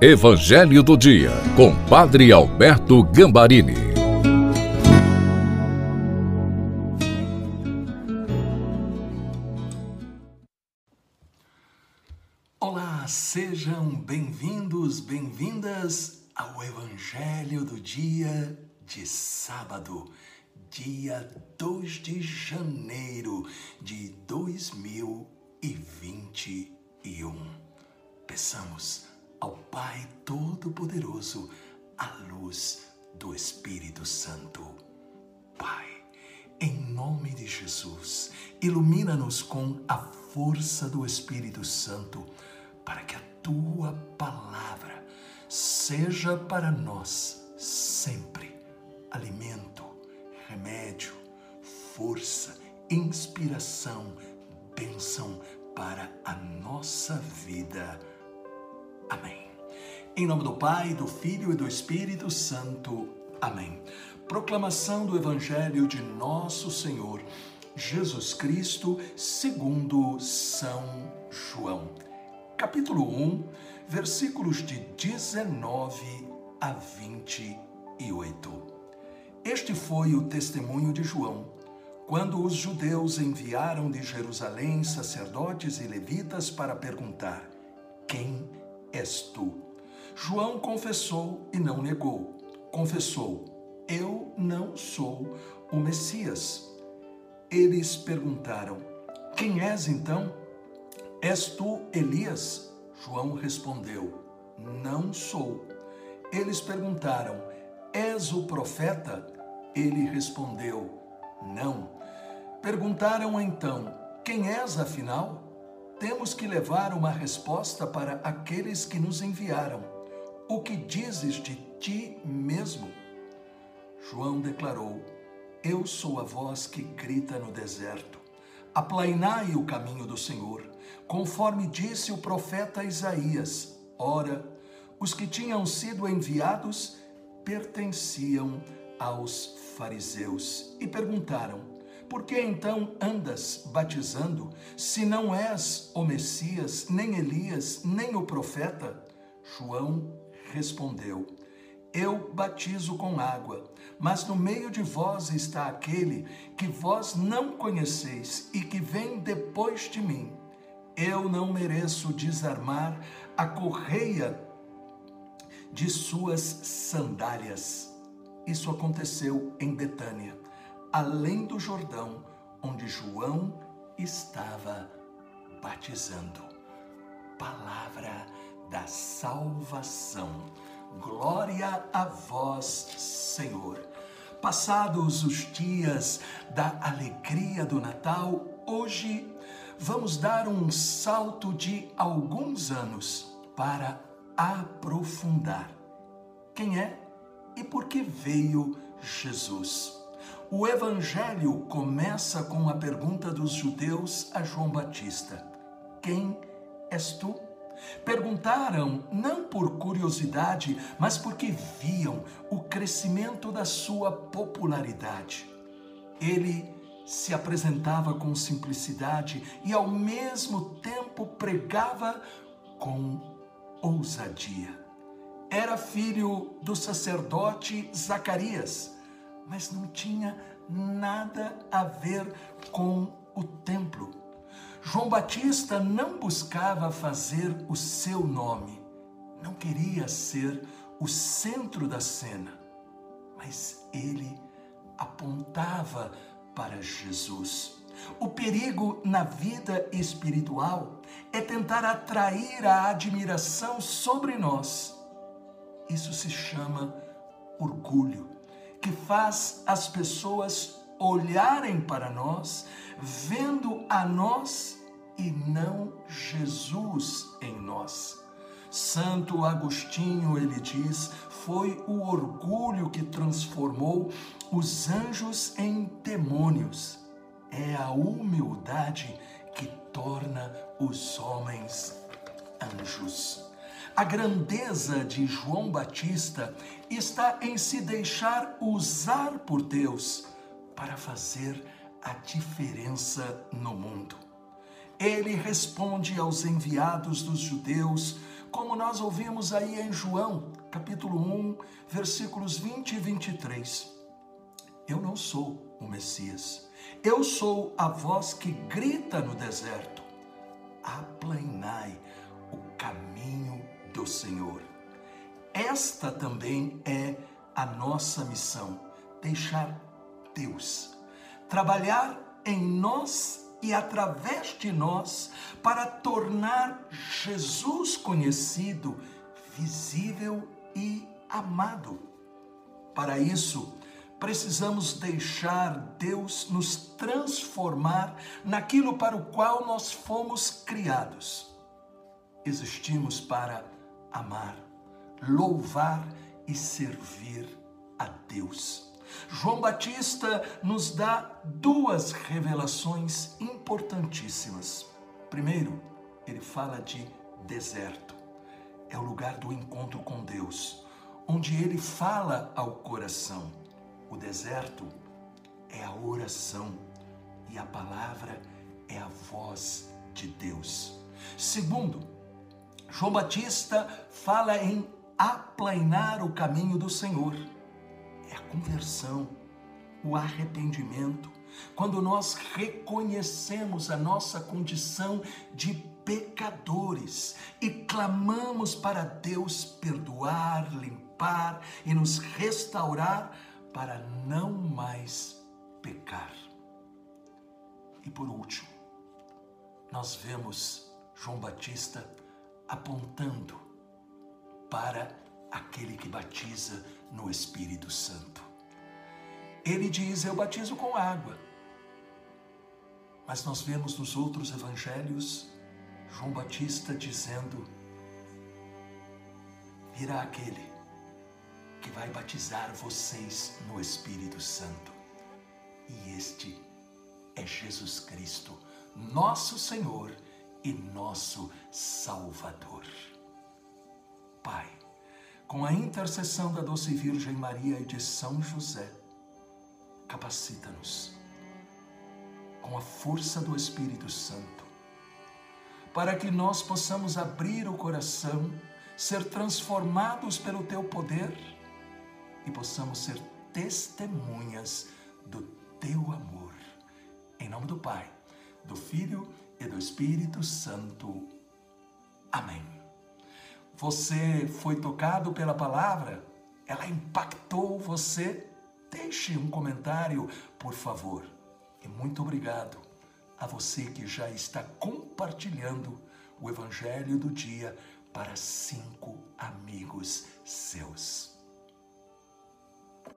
Evangelho do Dia, com Padre Alberto Gambarini. Olá, sejam bem-vindos, bem-vindas ao Evangelho do Dia de sábado, dia 2 de janeiro de 2021. Peçamos ao Pai Todo-Poderoso a luz do Espírito Santo. Pai, em nome de Jesus, ilumina-nos com a força do Espírito Santo, para que a tua palavra seja para nós sempre alimento, remédio, força, inspiração, bênção para a nossa vida Amém. Em nome do Pai, do Filho e do Espírito Santo. Amém. Proclamação do Evangelho de Nosso Senhor Jesus Cristo, segundo São João. Capítulo 1, versículos de 19 a 28. Este foi o testemunho de João, quando os judeus enviaram de Jerusalém sacerdotes e levitas para perguntar: Quem és tu. João confessou e não negou. Confessou: Eu não sou o Messias. Eles perguntaram: Quem és então? És tu Elias? João respondeu: Não sou. Eles perguntaram: És o profeta? Ele respondeu: Não. Perguntaram então: Quem és afinal? Temos que levar uma resposta para aqueles que nos enviaram. O que dizes de ti mesmo? João declarou: Eu sou a voz que grita no deserto. Aplainai o caminho do Senhor, conforme disse o profeta Isaías. Ora, os que tinham sido enviados pertenciam aos fariseus e perguntaram: por que então andas batizando, se não és o Messias, nem Elias, nem o profeta? João respondeu: Eu batizo com água, mas no meio de vós está aquele que vós não conheceis e que vem depois de mim. Eu não mereço desarmar a correia de suas sandálias. Isso aconteceu em Betânia além do Jordão, onde João estava batizando. Palavra da salvação. Glória a vós, Senhor. Passados os dias da alegria do Natal, hoje vamos dar um salto de alguns anos para aprofundar quem é e por que veio Jesus. O evangelho começa com a pergunta dos judeus a João Batista: Quem és tu? Perguntaram não por curiosidade, mas porque viam o crescimento da sua popularidade. Ele se apresentava com simplicidade e, ao mesmo tempo, pregava com ousadia. Era filho do sacerdote Zacarias mas não tinha nada a ver com o templo. João Batista não buscava fazer o seu nome, não queria ser o centro da cena, mas ele apontava para Jesus. O perigo na vida espiritual é tentar atrair a admiração sobre nós. Isso se chama orgulho que faz as pessoas olharem para nós, vendo a nós e não Jesus em nós. Santo Agostinho, ele diz, foi o orgulho que transformou os anjos em demônios. É a humildade que torna os homens anjos. A grandeza de João Batista está em se deixar usar por Deus para fazer a diferença no mundo. ele responde aos enviados dos judeus, como nós ouvimos aí em João, capítulo 1, versículos 20 e 23. Eu não sou o Messias. Eu sou a voz que grita no deserto. Aplanai o caminho do Senhor. Esta também é a nossa missão: deixar Deus trabalhar em nós e através de nós para tornar Jesus conhecido, visível e amado. Para isso, precisamos deixar Deus nos transformar naquilo para o qual nós fomos criados. Existimos para amar, louvar e servir a Deus. João Batista nos dá duas revelações importantíssimas. Primeiro, ele fala de deserto. É o lugar do encontro com Deus, onde ele fala ao coração. O deserto é a oração e a palavra é a voz de Deus. Segundo, João Batista fala em aplainar o caminho do Senhor é a conversão, o arrependimento. Quando nós reconhecemos a nossa condição de pecadores e clamamos para Deus perdoar, limpar e nos restaurar para não mais pecar. E por último, nós vemos João Batista apontando para aquele que batiza no Espírito Santo. Ele diz: Eu batizo com água. Mas nós vemos nos outros evangelhos João Batista dizendo: Virá aquele que vai batizar vocês no Espírito Santo. E este é Jesus Cristo, nosso Senhor e nosso Salvador. Pai, com a intercessão da doce Virgem Maria e de São José, capacita-nos com a força do Espírito Santo, para que nós possamos abrir o coração, ser transformados pelo teu poder e possamos ser testemunhas do teu amor. Em nome do Pai, do Filho e do Espírito Santo. Amém. Você foi tocado pela palavra? Ela impactou você? Deixe um comentário, por favor. E muito obrigado a você que já está compartilhando o Evangelho do dia para cinco amigos seus.